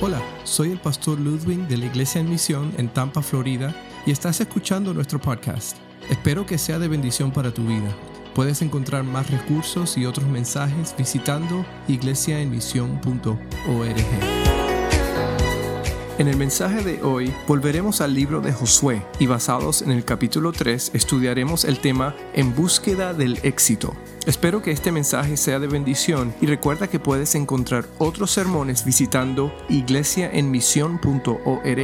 Hola, soy el pastor Ludwig de la Iglesia en Misión en Tampa, Florida, y estás escuchando nuestro podcast. Espero que sea de bendición para tu vida. Puedes encontrar más recursos y otros mensajes visitando iglesiaenmisión.org. En el mensaje de hoy volveremos al libro de Josué y basados en el capítulo 3 estudiaremos el tema En búsqueda del éxito. Espero que este mensaje sea de bendición y recuerda que puedes encontrar otros sermones visitando iglesiaenmisión.org.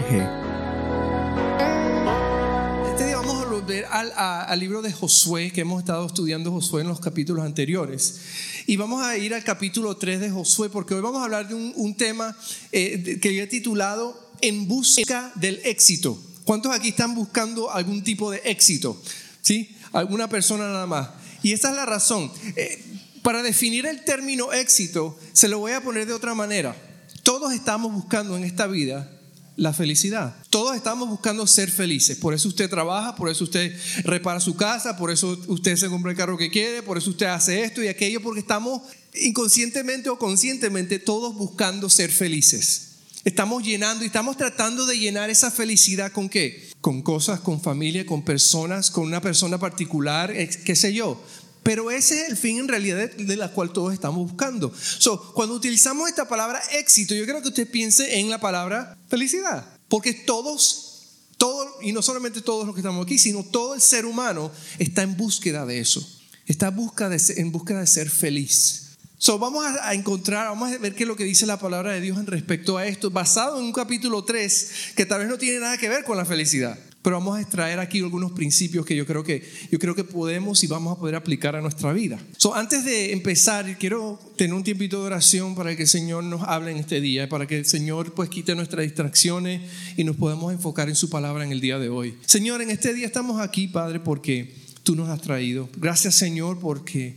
Este día vamos a volver al, al libro de Josué que hemos estado estudiando Josué en los capítulos anteriores. Y vamos a ir al capítulo 3 de Josué porque hoy vamos a hablar de un, tema eh, que yo he titulado en busca del éxito. ¿Cuántos aquí están buscando algún tipo de éxito? ¿Sí? Alguna persona nada más. Y esa es la razón. Eh, para definir el término éxito, se lo voy a poner de otra manera. Todos estamos buscando en esta vida la felicidad. Todos estamos buscando ser felices. Por eso usted trabaja, por eso usted repara su casa, por eso usted se compra el carro que quiere, por eso usted hace esto y aquello, porque estamos inconscientemente o conscientemente todos buscando ser felices. Estamos llenando y estamos tratando de llenar esa felicidad con qué? Con cosas, con familia, con personas, con una persona particular, qué sé yo. Pero ese es el fin en realidad de, la cual todos estamos buscando. So, cuando utilizamos esta palabra éxito, yo creo que usted piense en la palabra felicidad. Porque todos, todos, y no solamente todos los que estamos aquí, sino todo el ser humano está en búsqueda de eso. Está en busca de, en búsqueda de ser feliz. So, vamos a encontrar, vamos a ver qué es lo que dice la palabra de Dios en respecto a esto, basado en un capítulo 3 que tal vez no tiene nada que ver con la felicidad. Pero vamos a extraer aquí algunos principios que yo creo que, yo creo que podemos y vamos a poder aplicar a nuestra vida. So, antes de empezar, quiero tener un tiempito de oración para que el Señor nos hable en este día, para que el Señor pues quite nuestras distracciones y nos podamos enfocar en su palabra en el día de hoy. Señor, en este día estamos aquí, Padre, porque tú nos has traído. Gracias, Señor, porque...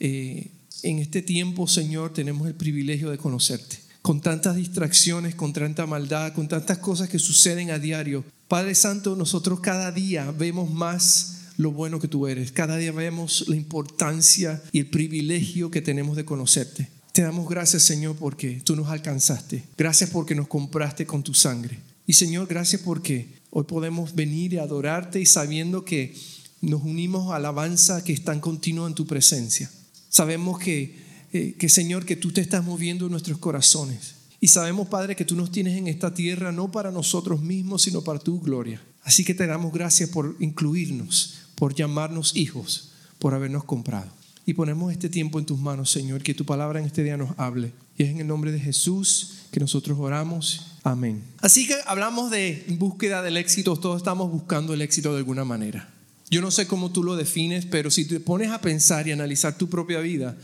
Eh, en este tiempo, Señor, tenemos el privilegio de conocerte. Con tantas distracciones, con tanta maldad, con tantas cosas que suceden a diario. Padre Santo, nosotros cada día vemos más lo bueno que tú eres. Cada día vemos la importancia y el privilegio que tenemos de conocerte. Te damos gracias, Señor, porque tú nos alcanzaste. Gracias porque nos compraste con tu sangre. Y Señor, gracias porque hoy podemos venir y adorarte y sabiendo que nos unimos a alabanza que es tan continua en tu presencia. Sabemos que, eh, que, Señor, que tú te estás moviendo en nuestros corazones. Y sabemos, Padre, que tú nos tienes en esta tierra no para nosotros mismos, sino para tu gloria. Así que te damos gracias por incluirnos, por llamarnos hijos, por habernos comprado. Y ponemos este tiempo en tus manos, Señor, que tu palabra en este día nos hable. Y es en el nombre de Jesús que nosotros oramos. Amén. Así que hablamos de búsqueda del éxito, todos estamos buscando el éxito de alguna manera. Yo no sé cómo tú lo defines, pero si te pones a pensar y analizar tu propia vida,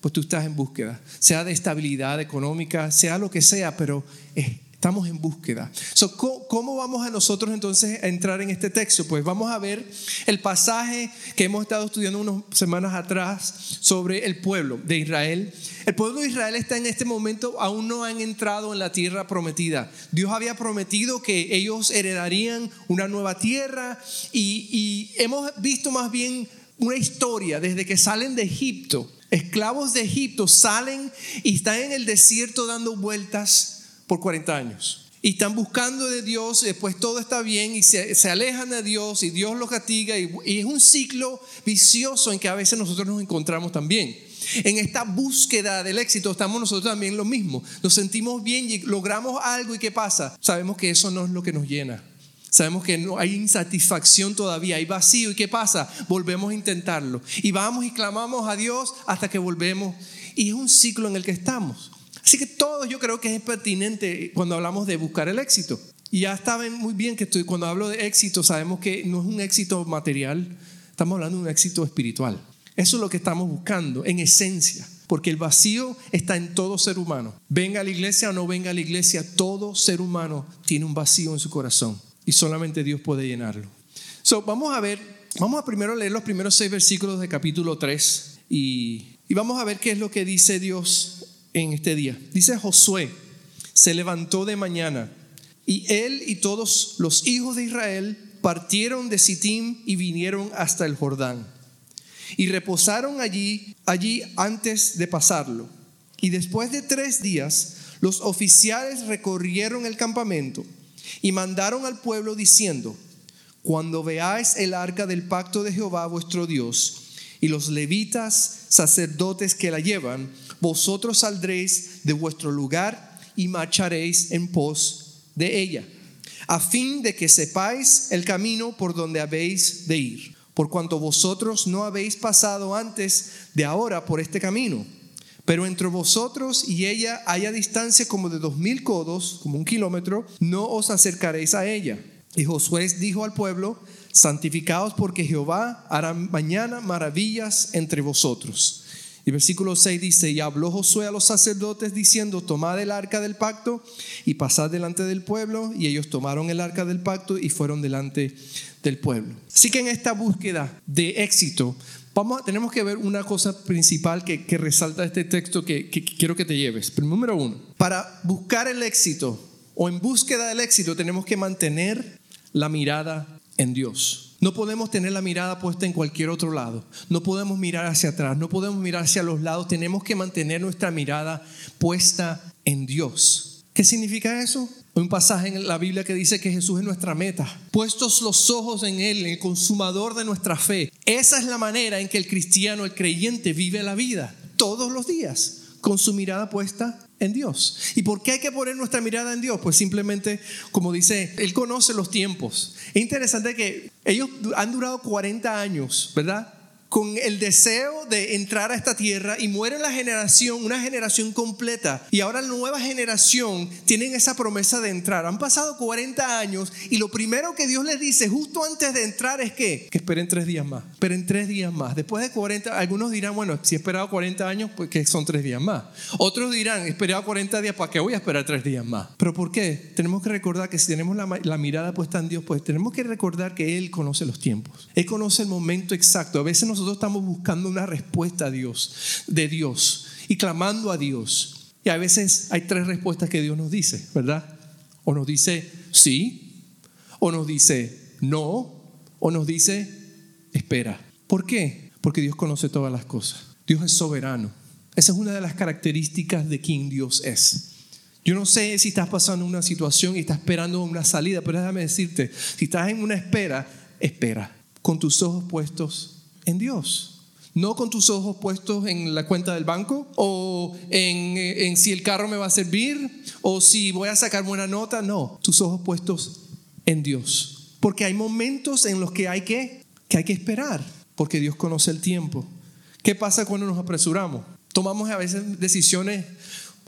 pues tú estás en búsqueda, sea de estabilidad económica, sea lo que sea, pero estamos en búsqueda. ¿Cómo vamos a nosotros entonces a entrar en este texto? Pues vamos a ver el pasaje que hemos estado estudiando unas semanas atrás sobre el pueblo de Israel. El pueblo de Israel está en este momento, aún no han entrado en la tierra prometida. Dios había prometido que ellos heredarían una nueva tierra y, y hemos visto más bien una historia desde que salen de Egipto. Esclavos de Egipto salen y están en el desierto dando vueltas por 40 años. Y están buscando de Dios, después todo está bien y se, alejan de Dios y Dios los castiga y, y es un ciclo vicioso en que a veces nosotros nos encontramos también. En esta búsqueda del éxito estamos nosotros también lo mismo. Nos sentimos bien y logramos algo y ¿qué pasa? Sabemos que eso no es lo que nos llena. Sabemos que no hay insatisfacción todavía, hay vacío y ¿qué pasa? Volvemos a intentarlo. Y vamos y clamamos a Dios hasta que volvemos. Y es un ciclo en el que estamos. Así que todo yo creo que es pertinente cuando hablamos de buscar el éxito. Y ya saben muy bien que estoy, cuando hablo de éxito sabemos que no es un éxito material, estamos hablando de un éxito espiritual. Eso es lo que estamos buscando en esencia, porque el vacío está en todo ser humano. Venga a la iglesia o no venga a la iglesia, todo ser humano tiene un vacío en su corazón y solamente Dios puede llenarlo. So, vamos a ver, vamos a primero leer los primeros seis versículos de capítulo 3 y, y vamos a ver qué es lo que dice Dios en este día. Dice Josué, se levantó de mañana y él y todos los hijos de Israel partieron de Sittim y vinieron hasta el Jordán. Y reposaron allí, allí antes de pasarlo. Y después de tres días, los oficiales recorrieron el campamento y mandaron al pueblo diciendo, cuando veáis el arca del pacto de Jehová vuestro Dios y los levitas sacerdotes que la llevan, vosotros saldréis de vuestro lugar y marcharéis en pos de ella, a fin de que sepáis el camino por donde habéis de ir, por cuanto vosotros no habéis pasado antes de ahora por este camino. Pero entre vosotros y ella haya distancia como de dos mil codos, como un kilómetro, no os acercaréis a ella y Josué dijo al pueblo, santificaos porque Jehová hará mañana maravillas entre vosotros. Y versículo 6 dice, y habló Josué a los sacerdotes diciendo, tomad el arca del pacto y pasad delante del pueblo. Y ellos tomaron el arca del pacto y fueron delante del pueblo. Así que en esta búsqueda de éxito, vamos, tenemos que ver una cosa principal que, resalta este texto que, que quiero que te lleves. Pero número uno, para buscar el éxito o en búsqueda del éxito tenemos que mantener la mirada en Dios. No podemos tener la mirada puesta en cualquier otro lado. No podemos mirar hacia atrás, no podemos mirar hacia los lados. Tenemos que mantener nuestra mirada puesta en Dios. ¿Qué significa eso? Hay un pasaje en la Biblia que dice que Jesús es nuestra meta. Puestos los ojos en Él, el consumador de nuestra fe. Esa es la manera en que el cristiano, el creyente, vive la vida todos los días, con su mirada puesta en Dios. ¿Y por qué hay que poner nuestra mirada en Dios? Pues simplemente, como dice, Él conoce los tiempos. Es interesante que ellos han durado 40 años, ¿verdad? Con el deseo de entrar a esta tierra y muere la generación, una generación completa. Y ahora la nueva generación tienen esa promesa de entrar. Han pasado 40 años y lo primero que Dios les dice justo antes de entrar es que, que esperen tres días más. Esperen tres días más. Después de 40, algunos dirán, bueno, si he esperado 40 años, pues que son tres días más. Otros dirán, he esperado 40 días, ¿para qué voy a esperar tres días más? Pero ¿por qué? Tenemos que recordar que si tenemos la, la mirada puesta en Dios, pues tenemos que recordar que Él conoce los tiempos. Él conoce el momento exacto. A veces nosotros nosotros estamos buscando una respuesta a Dios, de Dios, y clamando a Dios. Y a veces hay tres respuestas que Dios nos dice, ¿verdad? O nos dice sí, o nos dice no, o nos dice espera. ¿Por qué? Porque Dios conoce todas las cosas. Dios es soberano. Esa es una de las características de quien Dios es. Yo no sé si estás pasando una situación y estás esperando una salida, pero déjame decirte, si estás en una espera, espera, con tus ojos puestos en Dios. No con tus ojos puestos en la cuenta del banco o en, si el carro me va a servir o si voy a sacar buena nota. No, tus ojos puestos en Dios. Porque hay momentos en los que hay que, que hay que esperar, porque Dios conoce el tiempo. ¿Qué pasa cuando nos apresuramos? Tomamos a veces decisiones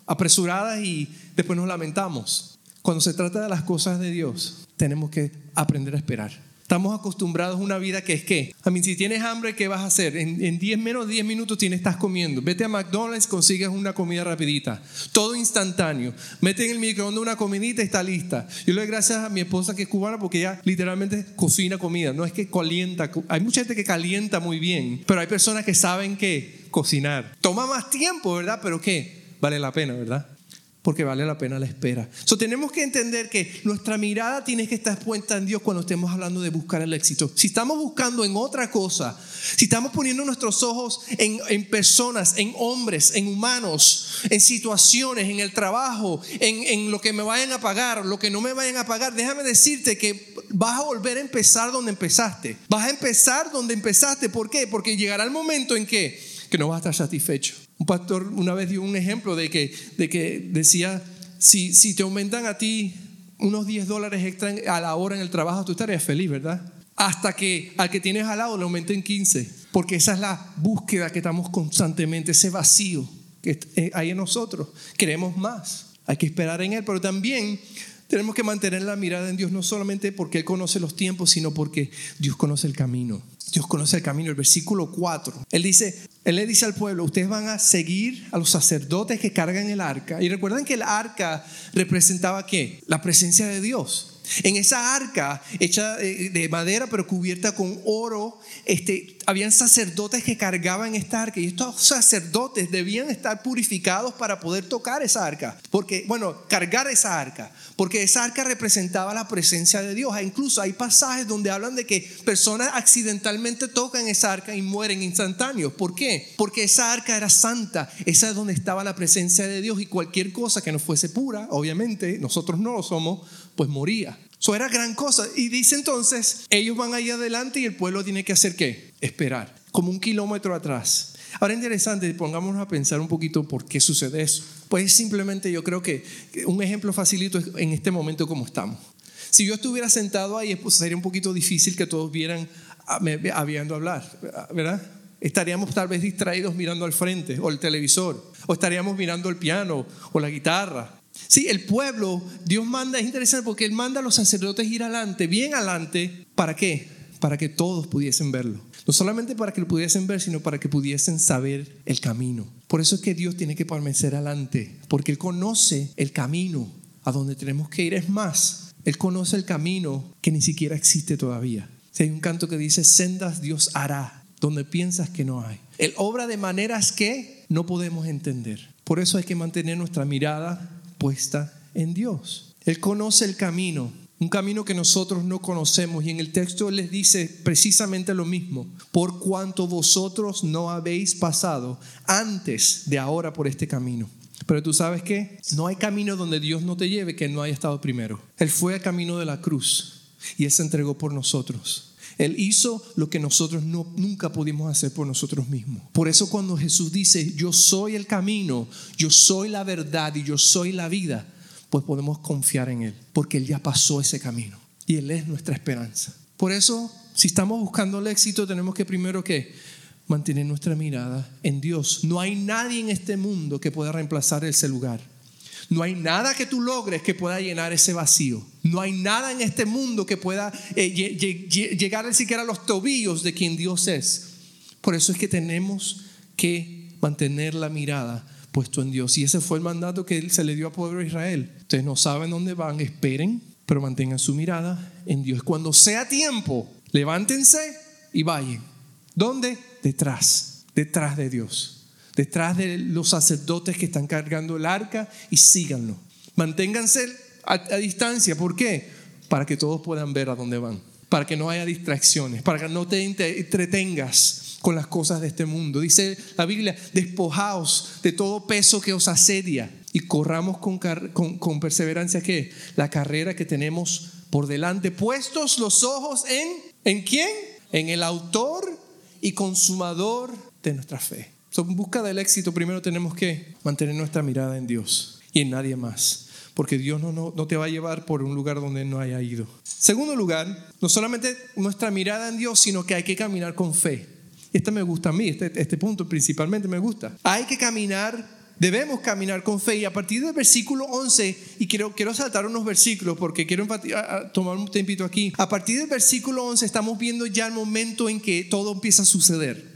apresuradas y después nos lamentamos. Cuando se trata de las cosas de Dios, tenemos que aprender a esperar. Estamos acostumbrados a una vida que es que, a mí, si tienes hambre, ¿qué vas a hacer? En 10 menos de 10 minutos tienes, estás comiendo. Vete a McDonald's, consigues una comida rapidita. Todo instantáneo. Mete en el microondas una comidita y está lista. Yo le doy gracias a mi esposa que es cubana porque ella literalmente cocina comida. No es que calienta. Hay mucha gente que calienta muy bien, pero hay personas que saben que cocinar. Toma más tiempo, ¿verdad? Pero ¿qué? Vale la pena, ¿verdad? Porque vale la pena la espera. So, tenemos que entender que nuestra mirada tiene que estar puesta en Dios cuando estemos hablando de buscar el éxito. Si estamos buscando en otra cosa, si estamos poniendo nuestros ojos en, en personas, en hombres, en humanos, en situaciones, en el trabajo, en, en lo que me vayan a pagar, lo que no me vayan a pagar, déjame decirte que vas a volver a empezar donde empezaste. Vas a empezar donde empezaste. ¿Por qué? Porque llegará el momento en que, que no vas a estar satisfecho un pastor una vez dio un ejemplo de que, de que decía, si, si te aumentan a ti unos 10 dólares extra a la hora en el trabajo, tú estarías feliz, ¿verdad? Hasta que al que tienes al lado le aumenten 15, porque esa es la búsqueda que estamos constantemente, ese vacío que eh, hay en nosotros. Queremos más, hay que esperar en Él, pero también tenemos que mantener la mirada en Dios, no solamente porque Él conoce los tiempos, sino porque Dios conoce el camino. Dios conoce el camino. El versículo 4, Él dice, Él le dice al pueblo, ustedes van a seguir a los sacerdotes que cargan el arca. Y recuerden que el arca representaba qué? La presencia de Dios. En esa arca hecha de madera pero cubierta con oro, este, habían sacerdotes que cargaban esta arca y estos sacerdotes debían estar purificados para poder tocar esa arca, porque bueno, cargar esa arca, porque esa arca representaba la presencia de Dios. E incluso hay pasajes donde hablan de que personas accidentalmente tocan esa arca y mueren instantáneos. ¿Por qué? Porque esa arca era santa, esa es donde estaba la presencia de Dios y cualquier cosa que no fuese pura, obviamente nosotros no lo somos, pues moría. Eso era gran cosa. Y dice entonces, ellos van ahí adelante y el pueblo tiene que hacer qué? Esperar, como un kilómetro atrás. Ahora interesante, pongámonos a pensar un poquito por qué sucede eso. Pues simplemente yo creo que un ejemplo facilito es en este momento como estamos. Si yo estuviera sentado ahí, pues sería un poquito difícil que todos vieran habiendo hablar, ¿verdad? Estaríamos tal vez distraídos mirando al frente o el televisor, o estaríamos mirando el piano o la guitarra, Sí, el pueblo, Dios manda, es interesante porque Él manda a los sacerdotes ir adelante, bien adelante, ¿para qué? Para que todos pudiesen verlo. No solamente para que lo pudiesen ver, sino para que pudiesen saber el camino. Por eso es que Dios tiene que permanecer adelante, porque Él conoce el camino a donde tenemos que ir. Es más, Él conoce el camino que ni siquiera existe todavía. Si hay un canto que dice, sendas Dios hará, donde piensas que no hay. Él obra de maneras que no podemos entender. Por eso hay que mantener nuestra mirada en Dios. Él conoce el camino, un camino que nosotros no conocemos. Y en el texto les dice precisamente lo mismo. Por cuanto vosotros no habéis pasado antes de ahora por este camino. Pero tú sabes que no hay camino donde Dios no te lleve que no haya estado primero. Él fue al camino de la cruz y Él se entregó por nosotros. Él hizo lo que nosotros no, nunca pudimos hacer por nosotros mismos. Por eso cuando Jesús dice, yo soy el camino, yo soy la verdad y yo soy la vida, pues podemos confiar en Él, porque Él ya pasó ese camino y Él es nuestra esperanza. Por eso, si estamos buscando el éxito, tenemos que primero que mantener nuestra mirada en Dios. No hay nadie en este mundo que pueda reemplazar ese lugar. No hay nada que tú logres que pueda llenar ese vacío. No hay nada en este mundo que pueda eh, llegar ni siquiera a los tobillos de quien Dios es. Por eso es que tenemos que mantener la mirada puesto en Dios. Y ese fue el mandato que se le dio al pueblo de Israel. Ustedes no saben dónde van, esperen, pero mantengan su mirada en Dios. Cuando sea tiempo, levántense y vayan. ¿Dónde? Detrás, detrás de Dios detrás de los sacerdotes que están cargando el arca y síganlo. Manténganse a, distancia. ¿Por qué? Para que todos puedan ver a dónde van. Para que no haya distracciones. Para que no te entretengas con las cosas de este mundo. Dice la Biblia, despojaos de todo peso que os asedia y corramos con, con, con perseverancia que la carrera que tenemos por delante, puestos los ojos en, ¿en quién? En el autor y consumador de nuestra fe en busca del éxito, primero tenemos que mantener nuestra mirada en Dios y en nadie más. Porque Dios no, no, no te va a llevar por un lugar donde no haya ido. Segundo lugar, no solamente nuestra mirada en Dios, sino que hay que caminar con fe. Este me gusta a mí, este, este punto principalmente me gusta. Hay que caminar Debemos caminar con fe. Y a partir del versículo 11, y quiero, quiero saltar unos versículos porque quiero tomar un tempito aquí. A partir del versículo 11 estamos viendo ya el momento en que todo empieza a suceder.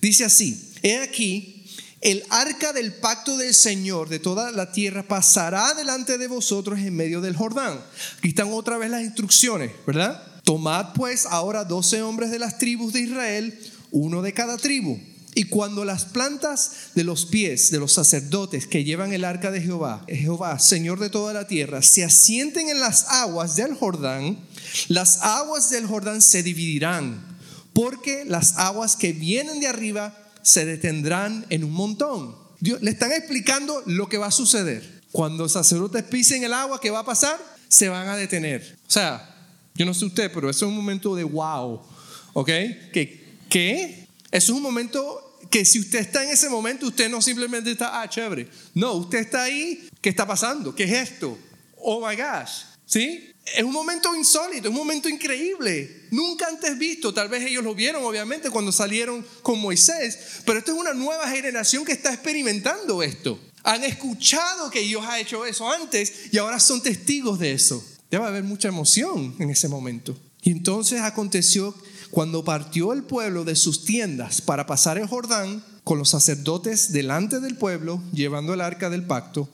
Dice así, he aquí, el arca del pacto del Señor de toda la tierra pasará delante de vosotros en medio del Jordán. Aquí están otra vez las instrucciones, ¿verdad? Tomad pues ahora doce hombres de las tribus de Israel, uno de cada tribu. Y cuando las plantas de los pies de los sacerdotes que llevan el arca de Jehová, Jehová, Señor de toda la tierra, se asienten en las aguas del Jordán, las aguas del Jordán se dividirán porque las aguas que vienen de arriba se detendrán en un montón. Dios, le están explicando lo que va a suceder. Cuando sacerdotes pisen el agua, ¿qué va a pasar? Se van a detener. O sea, yo no sé usted, pero eso es un momento de wow. ¿Ok? ¿Qué? ¿Qué? Eso es un momento que si usted está en ese momento, usted no simplemente está, ah, chévere. No, usted está ahí, ¿qué está pasando? ¿Qué es esto? Oh my gosh. ¿Sí? Es un momento insólito, es un momento increíble, nunca antes visto. Tal vez ellos lo vieron, obviamente, cuando salieron con Moisés, pero esto es una nueva generación que está experimentando esto. Han escuchado que Dios ha hecho eso antes y ahora son testigos de eso. Debe haber mucha emoción en ese momento. Y entonces aconteció cuando partió el pueblo de sus tiendas para pasar el Jordán con los sacerdotes delante del pueblo, llevando el arca del pacto,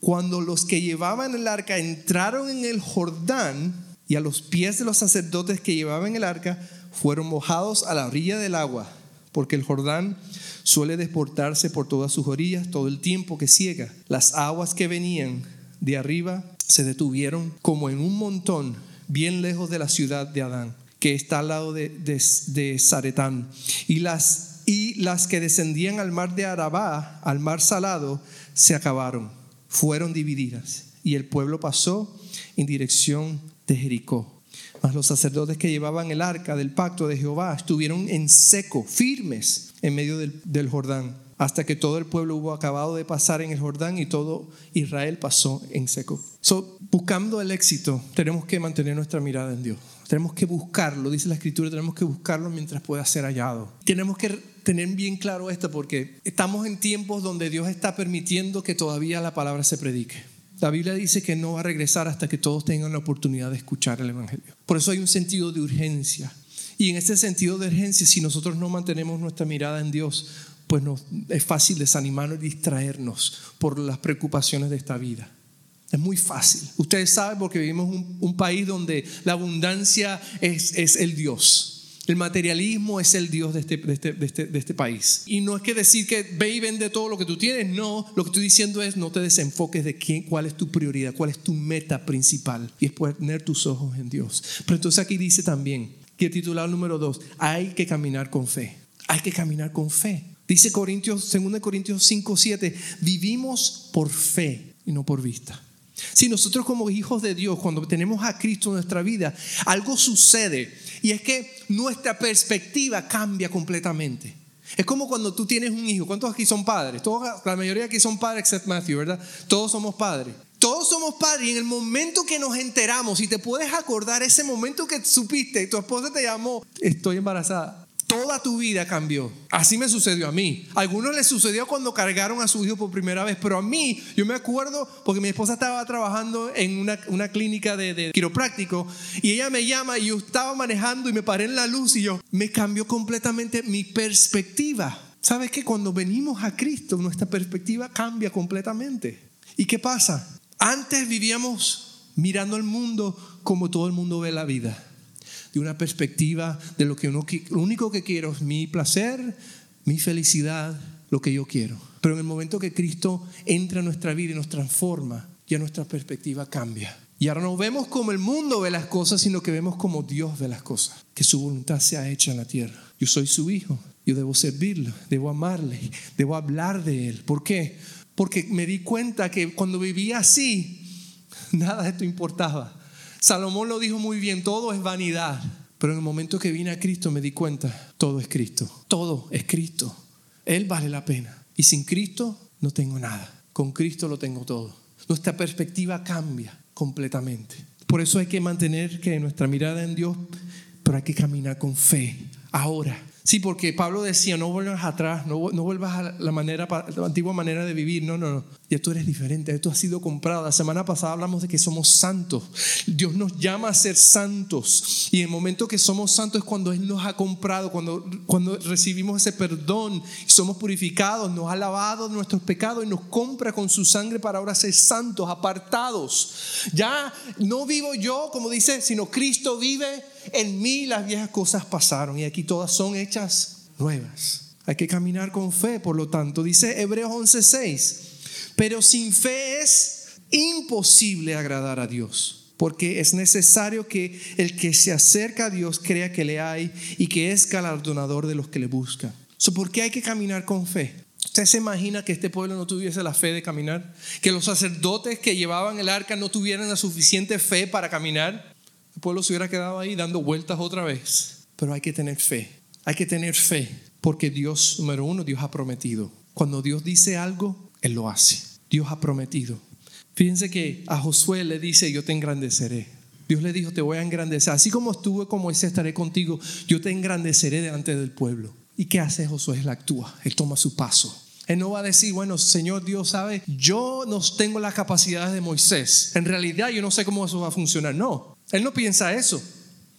Cuando los que llevaban el arca entraron en el Jordán y a los pies de los sacerdotes que llevaban el arca fueron mojados a la orilla del agua, porque el Jordán suele desportarse por todas sus orillas todo el tiempo que ciega. Las aguas que venían de arriba se detuvieron como en un montón bien lejos de la ciudad de Adán, que está al lado de, de, Zaretán. Y las, y las que descendían al mar de Arabá, al mar salado, se acabaron, fueron divididas. Y el pueblo pasó en dirección de Jericó. Mas los sacerdotes que llevaban el arca del pacto de Jehová estuvieron en seco, firmes, en medio del, Jordán hasta que todo el pueblo hubo acabado de pasar en el Jordán y todo Israel pasó en seco. So, buscando el éxito, tenemos que mantener nuestra mirada en Dios. Tenemos que buscarlo, dice la escritura, tenemos que buscarlo mientras pueda ser hallado. Tenemos que tener bien claro esto porque estamos en tiempos donde Dios está permitiendo que todavía la palabra se predique. La Biblia dice que no va a regresar hasta que todos tengan la oportunidad de escuchar el Evangelio. Por eso hay un sentido de urgencia. Y en ese sentido de urgencia, si nosotros no mantenemos nuestra mirada en Dios, pues es fácil desanimarnos y distraernos por las preocupaciones de esta vida. Es muy fácil. Ustedes saben porque vivimos un, un país donde la abundancia es, es, el Dios. El materialismo es el Dios de este, de, este, de, este, de este, país. Y no es que decir que ve y vende todo lo que tú tienes. No, lo que estoy diciendo es no te desenfoques de quién, cuál es tu prioridad, cuál es tu meta principal. Y es poner tus ojos en Dios. Pero entonces aquí dice también, que titulado número dos, hay que caminar con fe. Hay que caminar con fe. Dice Corintios, 2 Corintios 5, 7, vivimos por fe y no por vista. Si nosotros como hijos de Dios, cuando tenemos a Cristo en nuestra vida, algo sucede y es que nuestra perspectiva cambia completamente. Es como cuando tú tienes un hijo. ¿Cuántos aquí son padres? Todos, la mayoría aquí son padres, excepto Matthew, ¿verdad? Todos somos padres. Todos somos padres y en el momento que nos enteramos, y te puedes acordar ese momento que supiste, tu esposa te llamó, estoy embarazada. Toda tu vida cambió. Así me sucedió a mí. A algunos les sucedió cuando cargaron a su hijo por primera vez, pero a mí, yo me acuerdo porque mi esposa estaba trabajando en una, una clínica de, de, quiropráctico y ella me llama y yo estaba manejando y me paré en la luz y yo, me cambió completamente mi perspectiva. ¿Sabes que cuando venimos a Cristo, nuestra perspectiva cambia completamente? ¿Y qué pasa? Antes vivíamos mirando el mundo como todo el mundo ve la vida de una perspectiva de lo que uno, lo único que quiero es mi placer, mi felicidad, lo que yo quiero. Pero en el momento que Cristo entra en nuestra vida y nos transforma, ya nuestra perspectiva cambia. Y ahora no vemos como el mundo ve las cosas, sino que vemos como Dios ve las cosas, que su voluntad sea hecha en la tierra. Yo soy su hijo, yo debo servirlo, debo amarle, debo hablar de él. ¿Por qué? Porque me di cuenta que cuando vivía así, nada de esto importaba. Salomón lo dijo muy bien, todo es vanidad. Pero en el momento que vine a Cristo me di cuenta, todo es Cristo. Todo es Cristo. Él vale la pena. Y sin Cristo no tengo nada. Con Cristo lo tengo todo. Nuestra perspectiva cambia completamente. Por eso hay que mantener que nuestra mirada en Dios, pero hay que caminar con fe. Ahora, Sí, porque Pablo decía, no vuelvas atrás, no, no vuelvas a la, manera, la antigua manera de vivir. No, no, no. Ya tú eres diferente, esto ha sido comprado. La semana pasada hablamos de que somos santos. Dios nos llama a ser santos. Y el momento que somos santos es cuando Él nos ha comprado, cuando, cuando recibimos ese perdón y somos purificados, nos ha lavado nuestros pecados y nos compra con su sangre para ahora ser santos, apartados. Ya no vivo yo, como dice, sino Cristo vive en mí las viejas cosas pasaron y aquí todas son hechas nuevas. Hay que caminar con fe, por lo tanto, dice Hebreos 11:6, pero sin fe es imposible agradar a Dios, porque es necesario que el que se acerca a Dios crea que le hay y que es galardonador de los que le buscan. ¿Por qué hay que caminar con fe? ¿Usted se imagina que este pueblo no tuviese la fe de caminar? ¿Que los sacerdotes que llevaban el arca no tuvieran la suficiente fe para caminar? El pueblo se hubiera quedado ahí dando vueltas otra vez. Pero hay que tener fe. Hay que tener fe. Porque Dios, número uno, Dios ha prometido. Cuando Dios dice algo, Él lo hace. Dios ha prometido. Fíjense que a Josué le dice, yo te engrandeceré. Dios le dijo, te voy a engrandecer. Así como estuve como ese estaré contigo. Yo te engrandeceré delante del pueblo. ¿Y qué hace Josué? Él actúa. Él toma su paso. Él no va a decir, bueno, Señor Dios sabe, yo no tengo las capacidades de Moisés. En realidad yo no sé cómo eso va a funcionar. No, él no piensa eso.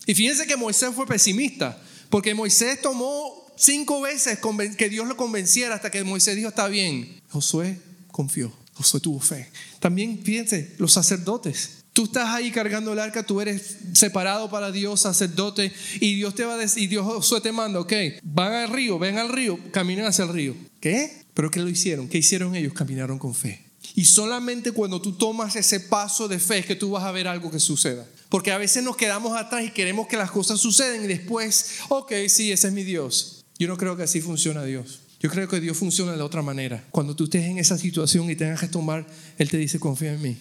Y fíjense que Moisés fue pesimista, porque Moisés tomó cinco veces que Dios lo convenciera hasta que Moisés dijo, está bien. Josué confió. Josué tuvo fe. También, fíjense, los sacerdotes. Tú estás ahí cargando el arca, tú eres separado para Dios, sacerdote, y Dios te va a decir, y Dios Josué te manda, ok, van al río, ven al río, caminen hacia el río. ¿Qué? ¿Pero qué lo hicieron? ¿Qué hicieron ellos? Caminaron con fe. Y solamente cuando tú tomas ese paso de fe es que tú vas a ver algo que suceda. Porque a veces nos quedamos atrás y queremos que las cosas sucedan y después, ok, sí, ese es mi Dios. Yo no creo que así funciona Dios. Yo creo que Dios funciona de otra manera. Cuando tú estés en esa situación y tengas que tomar, Él te dice, confía en mí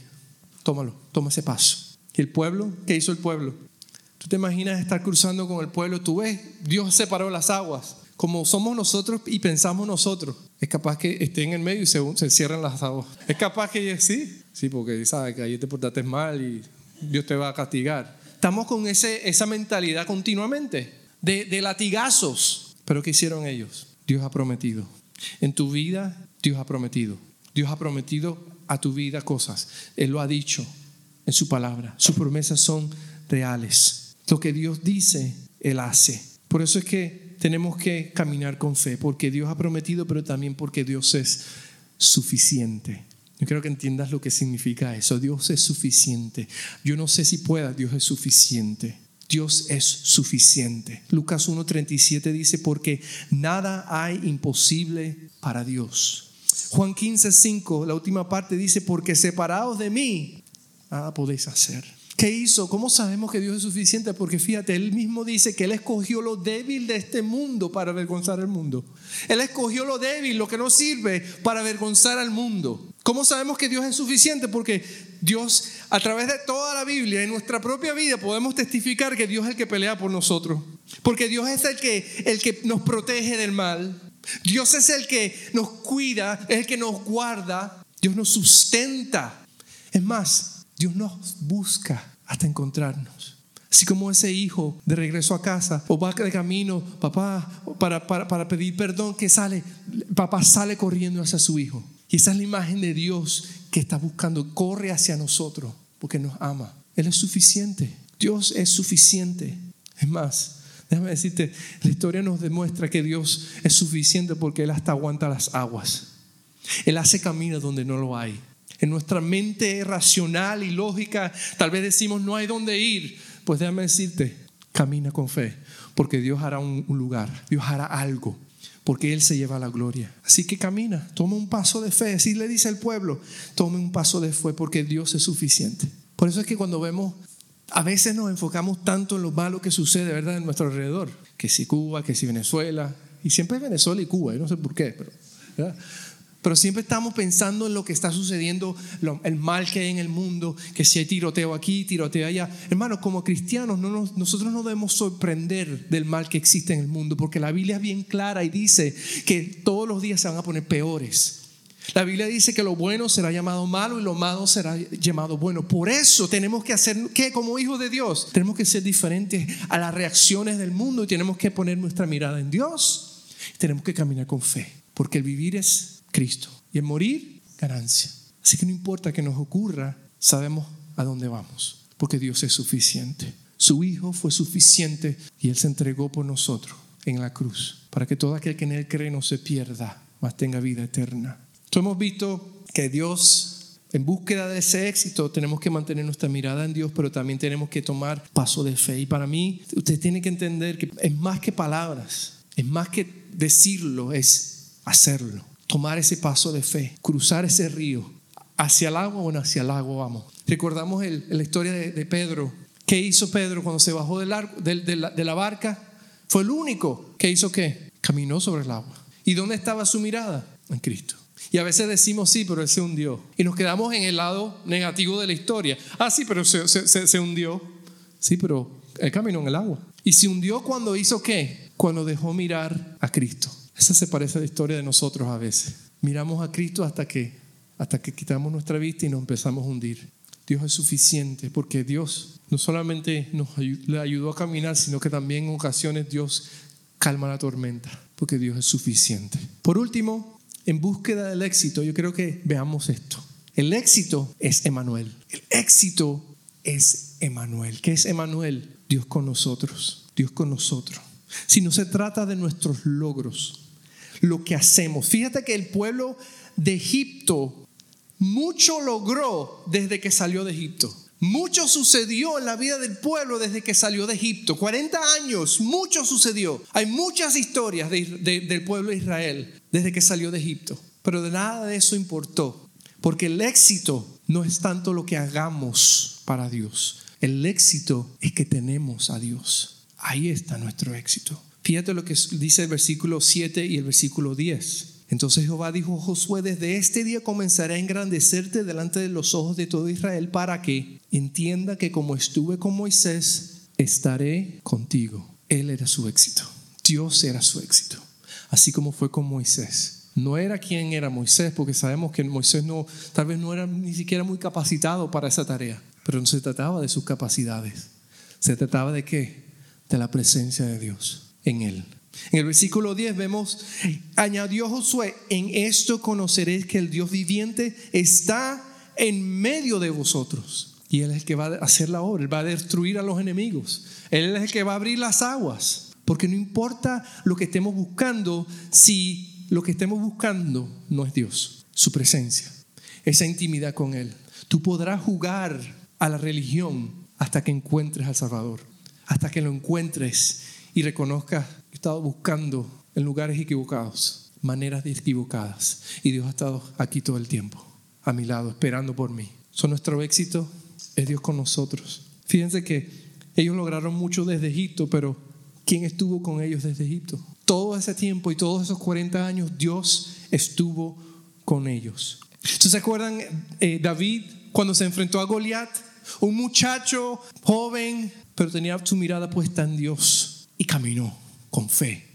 tómalo, toma ese paso. ¿Y el pueblo? ¿Qué hizo el pueblo? Tú te imaginas estar cruzando con el pueblo, tú ves, Dios separó las aguas. Como somos nosotros y pensamos nosotros, es capaz que esté en el medio y se, se cierran las aguas. Es capaz que sí, sí, porque sabe que ahí te portaste mal y Dios te va a castigar. Estamos con ese, esa mentalidad continuamente de, de latigazos. Pero ¿qué hicieron ellos? Dios ha prometido. En tu vida, Dios ha prometido. Dios ha prometido a tu vida cosas. Él lo ha dicho en su palabra. Sus promesas son reales. Lo que Dios dice, Él hace. Por eso es que tenemos que caminar con fe, porque Dios ha prometido, pero también porque Dios es suficiente. Yo quiero que entiendas lo que significa eso. Dios es suficiente. Yo no sé si pueda, Dios es suficiente. Dios es suficiente. Lucas 1.37 dice, porque nada hay imposible para Dios. Juan 15, 5, la última parte dice, porque separados de mí, nada podéis hacer. ¿Qué hizo? ¿Cómo sabemos que Dios es suficiente? Porque fíjate, Él mismo dice que Él escogió lo débil de este mundo para avergonzar al mundo. Él escogió lo débil, lo que no sirve, para avergonzar al mundo. ¿Cómo sabemos que Dios es suficiente? Porque Dios, a través de toda la Biblia, en nuestra propia vida, podemos testificar que Dios es el que pelea por nosotros. Porque Dios es el que, el que nos protege del mal. Dios es el que nos cuida, es el que nos guarda, Dios nos sustenta. Es más, Dios nos busca hasta encontrarnos. Así como ese hijo de regreso a casa o va de camino, papá, para, para, pedir perdón, que sale, papá sale corriendo hacia su hijo. Y esa es la imagen de Dios que está buscando, corre hacia nosotros porque nos ama. Él es suficiente. Dios es suficiente. Es más, Déjame decirte, la historia nos demuestra que Dios es suficiente porque Él hasta aguanta las aguas. Él hace caminos donde no lo hay. En nuestra mente racional y lógica, tal vez decimos no hay dónde ir. Pues déjame decirte, camina con fe, porque Dios hará un, lugar, Dios hará algo, porque Él se lleva la gloria. Así que camina, toma un paso de fe. Así le dice al pueblo, tome un paso de fe, porque Dios es suficiente. Por eso es que cuando vemos a veces nos enfocamos tanto en lo malo que sucede, ¿verdad?, en nuestro alrededor. Que si Cuba, que si Venezuela. Y siempre es Venezuela y Cuba, yo no sé por qué, pero, pero siempre estamos pensando en lo que está sucediendo, el mal que hay en el mundo, que si hay tiroteo aquí, tiroteo allá. Hermanos, como cristianos, no nosotros no debemos sorprender del mal que existe en el mundo, porque la Biblia es bien clara y dice que todos los días se van a poner peores. La Biblia dice que lo bueno será llamado malo y lo malo será llamado bueno. Por eso tenemos que hacer, que como hijos de Dios, tenemos que ser diferentes a las reacciones del mundo y tenemos que poner nuestra mirada en Dios. tenemos que caminar con fe, porque el vivir es Cristo y el morir, ganancia. Así que no importa que nos ocurra, sabemos a dónde vamos, porque Dios es suficiente. Su Hijo fue suficiente y Él se entregó por nosotros en la cruz, para que todo aquel que en Él cree no se pierda, mas tenga vida eterna hemos visto que Dios, en búsqueda de ese éxito, tenemos que mantener nuestra mirada en Dios, pero también tenemos que tomar paso de fe. Y para mí, usted tiene que entender que es más que palabras, es más que decirlo, es hacerlo. Tomar ese paso de fe, cruzar ese río, hacia el agua o hacia el agua vamos. Recordamos la historia de, Pedro. ¿Qué hizo Pedro cuando se bajó de, la, barca? Fue el único que hizo qué? Caminó sobre el agua. ¿Y dónde estaba su mirada? En Cristo. Y a veces decimos sí, pero él se hundió. Y nos quedamos en el lado negativo de la historia. Ah, sí, pero se, se, hundió. Sí, pero él caminó en el agua. ¿Y se hundió cuando hizo qué? Cuando dejó mirar a Cristo. Esa se parece a la historia de nosotros a veces. Miramos a Cristo hasta que, hasta que quitamos nuestra vista y nos empezamos a hundir. Dios es suficiente porque Dios no solamente nos le ayudó a caminar, sino que también en ocasiones Dios calma la tormenta, porque Dios es suficiente. Por último, en búsqueda del éxito, yo creo que veamos esto. El éxito es Emanuel. El éxito es Emanuel. ¿Qué es Emanuel? Dios con nosotros. Dios con nosotros. Si no se trata de nuestros logros, lo que hacemos. Fíjate que el pueblo de Egipto mucho logró desde que salió de Egipto. Mucho sucedió en la vida del pueblo desde que salió de Egipto. 40 años, mucho sucedió. Hay muchas historias del pueblo de Israel desde que salió de Egipto. Pero de nada de eso importó. Porque el éxito no es tanto lo que hagamos para Dios. El éxito es que tenemos a Dios. Ahí está nuestro éxito. Fíjate lo que dice el versículo 7 y el versículo 10. Entonces Jehová dijo a Josué, desde este día comenzaré a engrandecerte delante de los ojos de todo Israel para que entienda que como estuve con Moisés, estaré contigo. Él era su éxito. Dios era su éxito. Así como fue con Moisés. No era quien era Moisés, porque sabemos que Moisés no, tal vez no era ni siquiera muy capacitado para esa tarea. Pero no se trataba de sus capacidades. Se trataba de qué? De la presencia de Dios en él. En el versículo 10 vemos, añadió Josué, en esto conoceréis que el Dios viviente está en medio de vosotros. Y Él es el que va a hacer la obra, Él va a destruir a los enemigos. Él es el que va a abrir las aguas. Porque no importa lo que estemos buscando, si lo que estemos buscando no es Dios, su presencia, esa intimidad con Él. Tú podrás jugar a la religión hasta que encuentres al Salvador, hasta que lo encuentres y reconozcas He estado buscando en lugares equivocados, maneras equivocadas. Y Dios ha estado aquí todo el tiempo, a mi lado, esperando por mí. Son nuestro éxito, es Dios con nosotros. Fíjense que ellos lograron mucho desde Egipto, pero ¿quién estuvo con ellos desde Egipto? Todo ese tiempo y todos esos 40 años, Dios estuvo con ellos. ¿Se acuerdan eh, David cuando se enfrentó a Goliat? Un muchacho joven, pero tenía su mirada puesta en Dios y caminó con fe.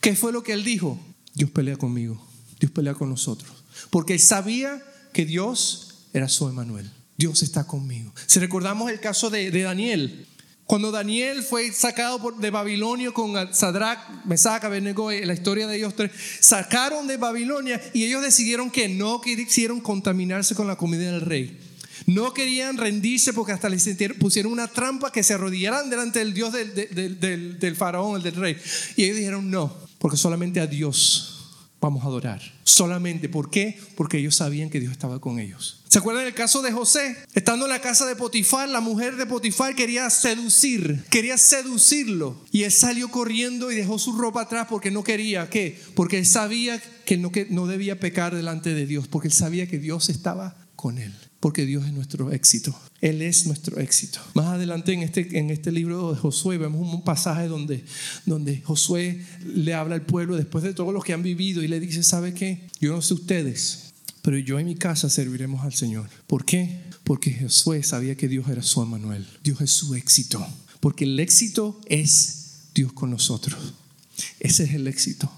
¿Qué fue lo que él dijo? Dios pelea conmigo, Dios pelea con nosotros. Porque él sabía que Dios era su Emanuel. Dios está conmigo. Si recordamos el caso de, Daniel, cuando Daniel fue sacado de Babilonia con Sadrach, Mesach, Abednego, eh, la historia de ellos tres, sacaron de Babilonia y ellos decidieron que no quisieron contaminarse con la comida del rey. No querían rendirse porque hasta les pusieron una trampa que se arrodillaran delante del Dios del, faraón, el del rey. Y ellos dijeron no, porque solamente a Dios vamos a adorar. Solamente. ¿Por qué? Porque ellos sabían que Dios estaba con ellos. ¿Se acuerdan del caso de José? Estando en la casa de Potifar, la mujer de Potifar quería seducir, quería seducirlo. Y él salió corriendo y dejó su ropa atrás porque no quería. ¿Qué? Porque él sabía que no, que no debía pecar delante de Dios, porque él sabía que Dios estaba con él porque Dios es nuestro éxito. Él es nuestro éxito. Más adelante en este, en este libro de Josué vemos un pasaje donde, donde Josué le habla al pueblo después de todo lo que han vivido y le dice, ¿sabe qué? Yo no sé ustedes, pero yo en mi casa serviremos al Señor. ¿Por qué? Porque Josué sabía que Dios era su Emanuel. Dios es su éxito. Porque el éxito es Dios con nosotros. Ese es el éxito.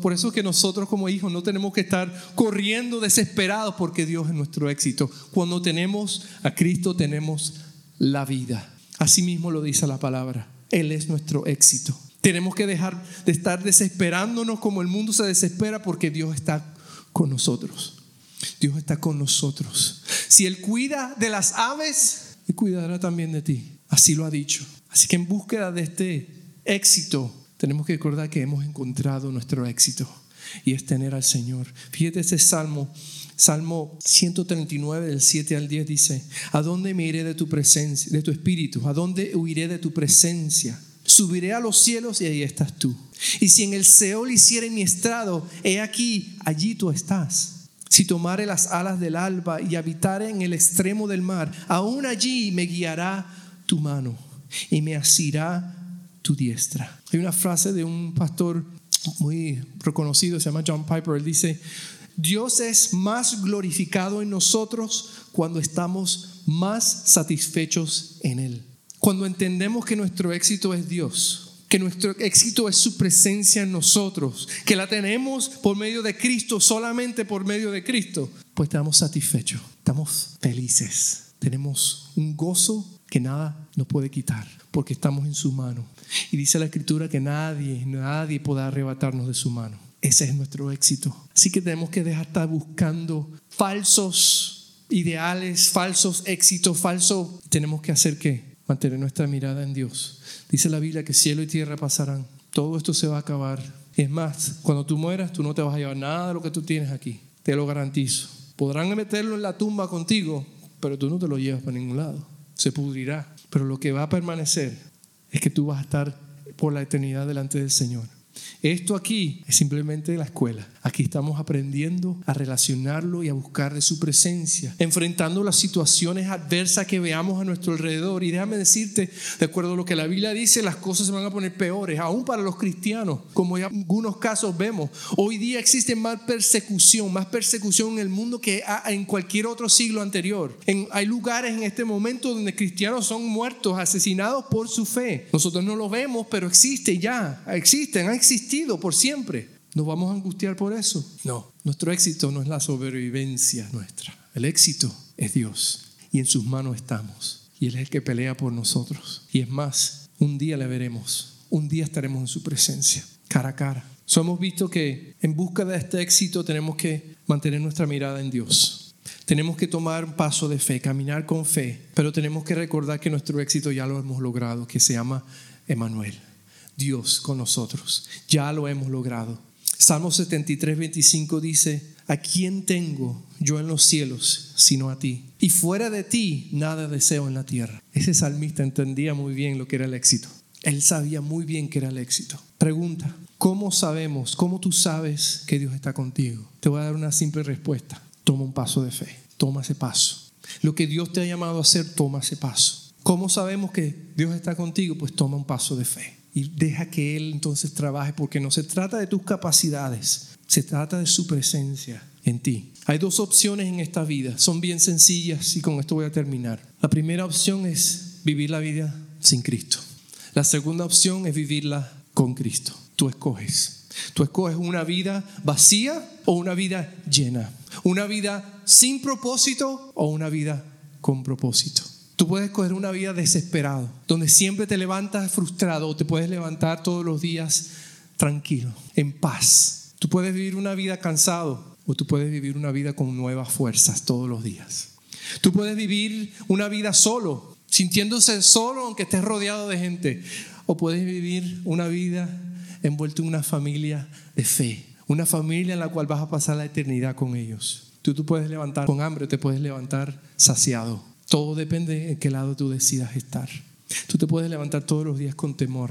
Por eso que nosotros como hijos no tenemos que estar corriendo desesperados porque Dios es nuestro éxito. Cuando tenemos a Cristo tenemos la vida. Así mismo lo dice la palabra. Él es nuestro éxito. Tenemos que dejar de estar desesperándonos como el mundo se desespera porque Dios está con nosotros. Dios está con nosotros. Si Él cuida de las aves, Él cuidará también de ti. Así lo ha dicho. Así que en búsqueda de este éxito, tenemos que recordar que hemos encontrado nuestro éxito y es tener al Señor. Fíjate ese salmo, Salmo 139 del 7 al 10 dice, ¿a dónde me iré de tu presencia, de tu espíritu? ¿A dónde huiré de tu presencia? Subiré a los cielos y ahí estás tú. Y si en el Seol hiciere mi estrado, he aquí, allí tú estás. Si tomare las alas del alba y habitare en el extremo del mar, aún allí me guiará tu mano y me asirá tu diestra. Hay una frase de un pastor muy reconocido, se llama John Piper, él dice, Dios es más glorificado en nosotros cuando estamos más satisfechos en Él. Cuando entendemos que nuestro éxito es Dios, que nuestro éxito es su presencia en nosotros, que la tenemos por medio de Cristo, solamente por medio de Cristo, pues estamos satisfechos, estamos felices, tenemos un gozo que nada nos puede quitar, porque estamos en su mano. Y dice la escritura que nadie, nadie podrá arrebatarnos de su mano. Ese es nuestro éxito. Así que tenemos que dejar de estar buscando falsos ideales, falsos éxitos, falsos. Tenemos que hacer que mantener nuestra mirada en Dios. Dice la Biblia que cielo y tierra pasarán. Todo esto se va a acabar. Es más, cuando tú mueras, tú no te vas a llevar nada de lo que tú tienes aquí. Te lo garantizo. Podrán meterlo en la tumba contigo, pero tú no te lo llevas para ningún lado. Se pudrirá. Pero lo que va a permanecer es que tú vas a estar por la eternidad delante del Señor. Esto aquí es simplemente la escuela. Aquí estamos aprendiendo a relacionarlo y a buscar de su presencia, enfrentando las situaciones adversas que veamos a nuestro alrededor. Y déjame decirte, de acuerdo a lo que la Biblia dice, las cosas se van a poner peores, aún para los cristianos, como en algunos casos vemos. Hoy día existe más persecución, más persecución en el mundo que en cualquier otro siglo anterior. hay lugares en este momento donde cristianos son muertos, asesinados por su fe. Nosotros no lo vemos, pero existe ya, existen, han existido por siempre. ¿Nos vamos a angustiar por eso? No, nuestro éxito no es la sobrevivencia nuestra. El éxito es Dios y en sus manos estamos. Y Él es el que pelea por nosotros. Y es más, un día le veremos, un día estaremos en su presencia, cara a cara. So, hemos visto que en busca de este éxito tenemos que mantener nuestra mirada en Dios. Tenemos que tomar un paso de fe, caminar con fe, pero tenemos que recordar que nuestro éxito ya lo hemos logrado, que se llama Emanuel. Dios con nosotros. Ya lo hemos logrado. Salmo 73, 25 dice, ¿a quién tengo yo en los cielos sino a ti? Y fuera de ti nada deseo en la tierra. Ese salmista entendía muy bien lo que era el éxito. Él sabía muy bien que era el éxito. Pregunta, ¿cómo sabemos, cómo tú sabes que Dios está contigo? Te voy a dar una simple respuesta. Toma un paso de fe, toma ese paso. Lo que Dios te ha llamado a hacer, toma ese paso. ¿Cómo sabemos que Dios está contigo? Pues toma un paso de fe y deja que Él entonces trabaje, porque no se trata de tus capacidades, se trata de su presencia en ti. Hay dos opciones en esta vida, son bien sencillas y con esto voy a terminar. La primera opción es vivir la vida sin Cristo. La segunda opción es vivirla con Cristo. Tú escoges. Tú escoges una vida vacía o una vida llena. Una vida sin propósito o una vida con propósito. Tú puedes coger una vida desesperado, donde siempre te levantas frustrado o te puedes levantar todos los días tranquilo, en paz. Tú puedes vivir una vida cansado o tú puedes vivir una vida con nuevas fuerzas todos los días. Tú puedes vivir una vida solo, sintiéndose solo aunque estés rodeado de gente. O puedes vivir una vida envuelto en una familia de fe, una familia en la cual vas a pasar la eternidad con ellos. Tú, tú puedes levantar con hambre, te puedes levantar saciado. Todo depende en qué lado tú decidas estar. Tú te puedes levantar todos los días con temor.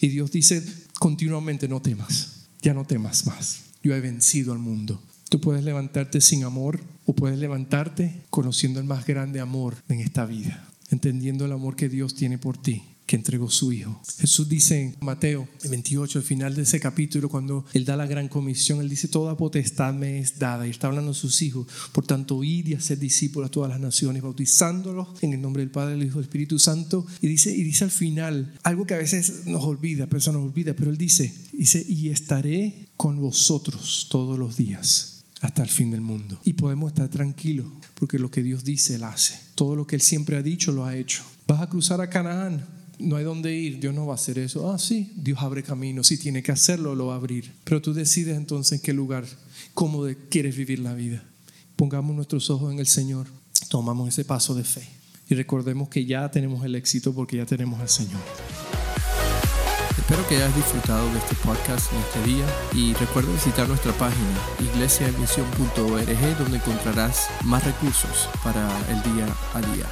Y Dios dice continuamente, no temas, ya no temas más. Yo he vencido al mundo. Tú puedes levantarte sin amor o puedes levantarte conociendo el más grande amor en esta vida, entendiendo el amor que Dios tiene por ti que entregó su Hijo. Jesús dice en Mateo 28, al final de ese capítulo, cuando Él da la gran comisión, Él dice, toda potestad me es dada. Y está hablando a sus hijos. Por tanto, id y hacer discípulos a todas las naciones, bautizándolos en el nombre del Padre, del Hijo y del Espíritu Santo. Y dice, y dice al final, algo que a veces nos olvida, pero eso nos olvida, pero Él dice, dice, y estaré con vosotros todos los días hasta el fin del mundo. Y podemos estar tranquilos porque lo que Dios dice, Él hace. Todo lo que Él siempre ha dicho, lo ha hecho. Vas a cruzar a Canaán, no hay dónde ir, Dios no va a hacer eso. Ah, sí, Dios abre camino, si tiene que hacerlo, lo va a abrir. Pero tú decides entonces en qué lugar, cómo quieres vivir la vida. Pongamos nuestros ojos en el Señor, tomamos ese paso de fe y recordemos que ya tenemos el éxito porque ya tenemos al Señor. Espero que hayas disfrutado de este podcast en este día y recuerda visitar nuestra página iglesiaemisión.org donde encontrarás más recursos para el día a día.